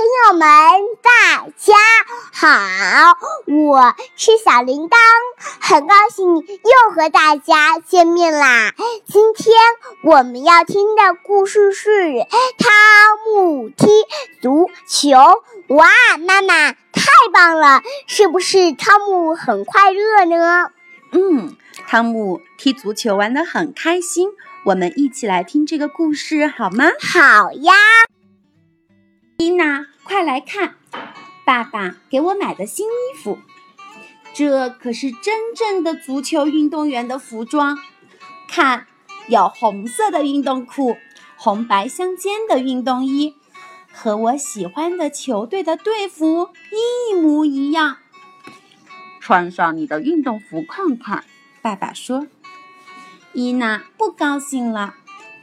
朋友们，大家好，我是小铃铛，很高兴又和大家见面啦。今天我们要听的故事是《汤姆踢足球》。哇，妈妈太棒了，是不是汤姆很快乐呢？嗯，汤姆踢足球玩得很开心。我们一起来听这个故事好吗？好呀。伊娜，快来看，爸爸给我买的新衣服。这可是真正的足球运动员的服装。看，有红色的运动裤，红白相间的运动衣，和我喜欢的球队的队服一模一样。穿上你的运动服看看，爸爸说。伊娜不高兴了，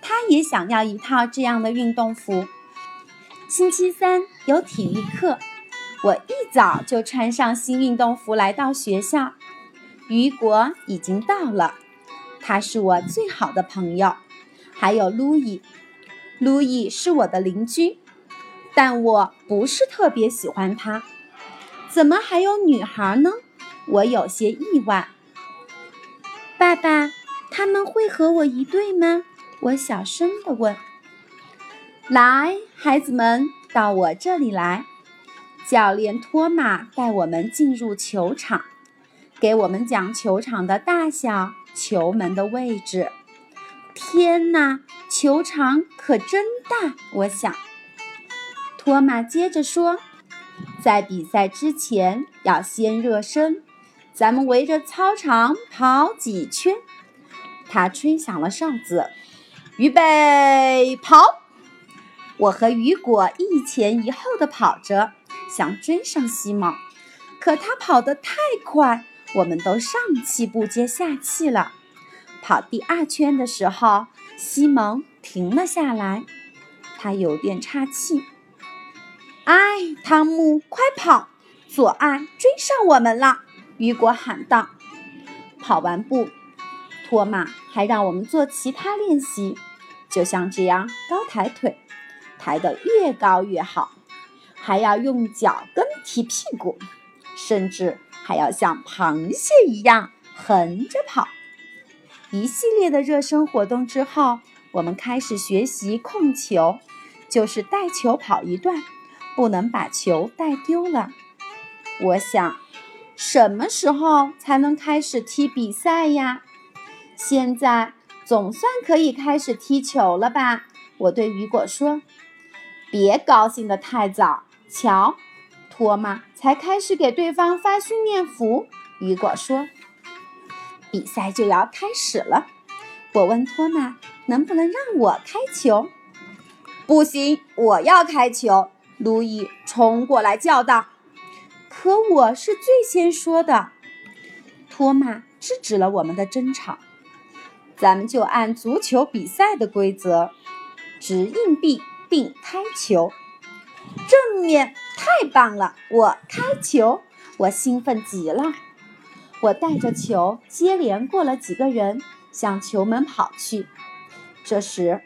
她也想要一套这样的运动服。星期三有体育课，我一早就穿上新运动服来到学校。雨果已经到了，他是我最好的朋友。还有路易，路易是我的邻居，但我不是特别喜欢他。怎么还有女孩呢？我有些意外。爸爸，他们会和我一队吗？我小声地问。来，孩子们，到我这里来。教练托马带我们进入球场，给我们讲球场的大小、球门的位置。天哪，球场可真大！我想。托马接着说：“在比赛之前要先热身，咱们围着操场跑几圈。”他吹响了哨子，预备，跑！我和雨果一前一后的跑着，想追上西蒙，可他跑得太快，我们都上气不接下气了。跑第二圈的时候，西蒙停了下来，他有点岔气。哎，汤姆，快跑！左岸追上我们了！雨果喊道。跑完步，托马还让我们做其他练习，就像这样高抬腿。抬得越高越好，还要用脚跟踢屁股，甚至还要像螃蟹一样横着跑。一系列的热身活动之后，我们开始学习控球，就是带球跑一段，不能把球带丢了。我想，什么时候才能开始踢比赛呀？现在总算可以开始踢球了吧？我对雨果说。别高兴得太早，瞧，托马才开始给对方发训练服。雨果说：“比赛就要开始了。”我问托马：“能不能让我开球？”“不行，我要开球！”路易冲过来叫道。“可我是最先说的。”托马制止了我们的争吵。“咱们就按足球比赛的规则，掷硬币。”并开球，正面太棒了！我开球，我兴奋极了。我带着球接连过了几个人，向球门跑去。这时，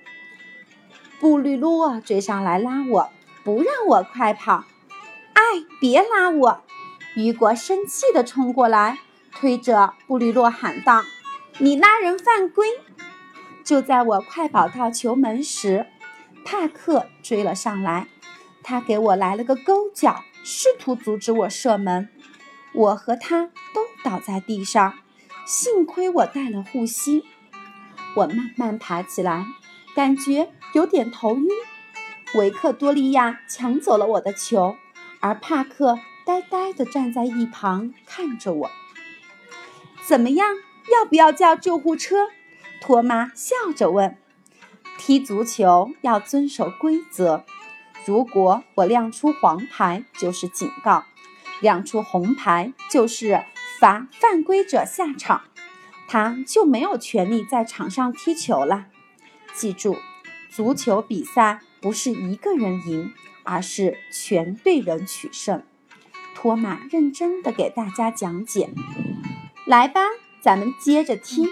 布吕洛追上来拉我，不让我快跑。哎，别拉我！雨果生气地冲过来，推着布吕洛喊道：“你拉人犯规！”就在我快跑到球门时，帕克追了上来，他给我来了个勾脚，试图阻止我射门。我和他都倒在地上，幸亏我带了护膝。我慢慢爬起来，感觉有点头晕。维克多利亚抢走了我的球，而帕克呆呆地站在一旁看着我。怎么样？要不要叫救护车？托马笑着问。踢足球要遵守规则。如果我亮出黄牌，就是警告；亮出红牌，就是罚犯规者下场。他就没有权利在场上踢球了。记住，足球比赛不是一个人赢，而是全队人取胜。托马认真地给大家讲解。来吧，咱们接着踢。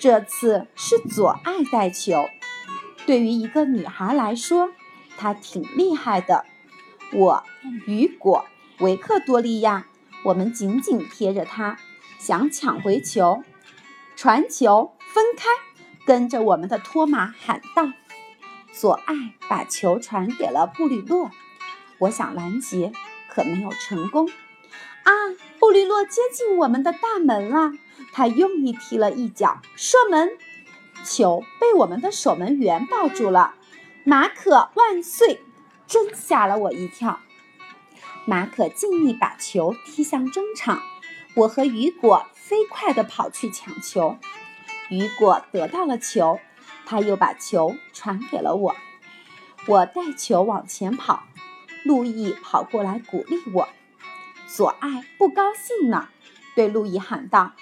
这次是左爱带球。对于一个女孩来说，她挺厉害的。我、雨果、维克多利亚，我们紧紧贴着她，想抢回球、传球、分开，跟着我们的托马喊道：“索爱把球传给了布吕洛。”我想拦截，可没有成功。啊！布吕洛接近我们的大门了，他用力踢了一脚，射门，球被我们的守门员抱住了。马可万岁！真吓了我一跳。马可尽力把球踢向中场，我和雨果飞快地跑去抢球。雨果得到了球，他又把球传给了我。我带球往前跑，路易跑过来鼓励我。索爱不高兴了，对路易喊道：“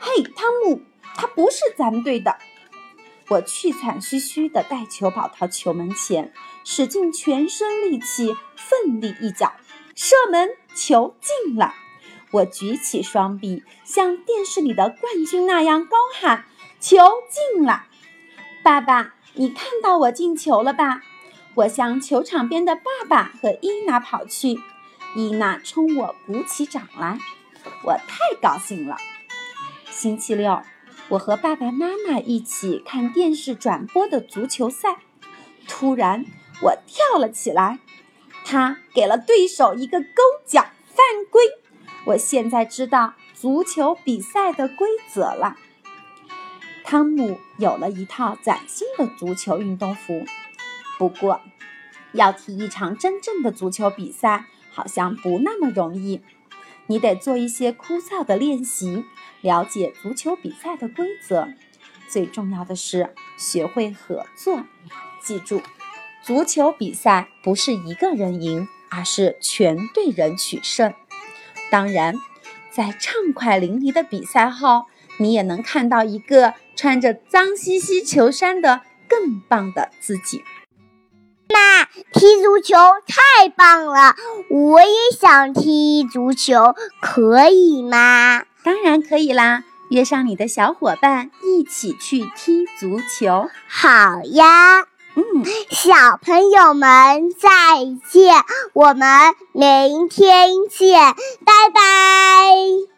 嘿，汤姆，他不是咱们队的。”我气喘吁吁地带球跑到球门前，使尽全身力气，奋力一脚射门，球进了。我举起双臂，像电视里的冠军那样高喊：“球进了！”爸爸，你看到我进球了吧？我向球场边的爸爸和伊娜跑去，伊娜冲我鼓起掌来，我太高兴了。星期六。我和爸爸妈妈一起看电视转播的足球赛，突然我跳了起来，他给了对手一个勾脚犯规。我现在知道足球比赛的规则了。汤姆有了一套崭新的足球运动服，不过要踢一场真正的足球比赛好像不那么容易。你得做一些枯燥的练习，了解足球比赛的规则。最重要的是学会合作。记住，足球比赛不是一个人赢，而是全队人取胜。当然，在畅快淋漓的比赛后，你也能看到一个穿着脏兮兮球衫的更棒的自己。妈，踢足球太棒了！我也想踢足球，可以吗？当然可以啦！约上你的小伙伴一起去踢足球。好呀，嗯，小朋友们再见，我们明天见，拜拜。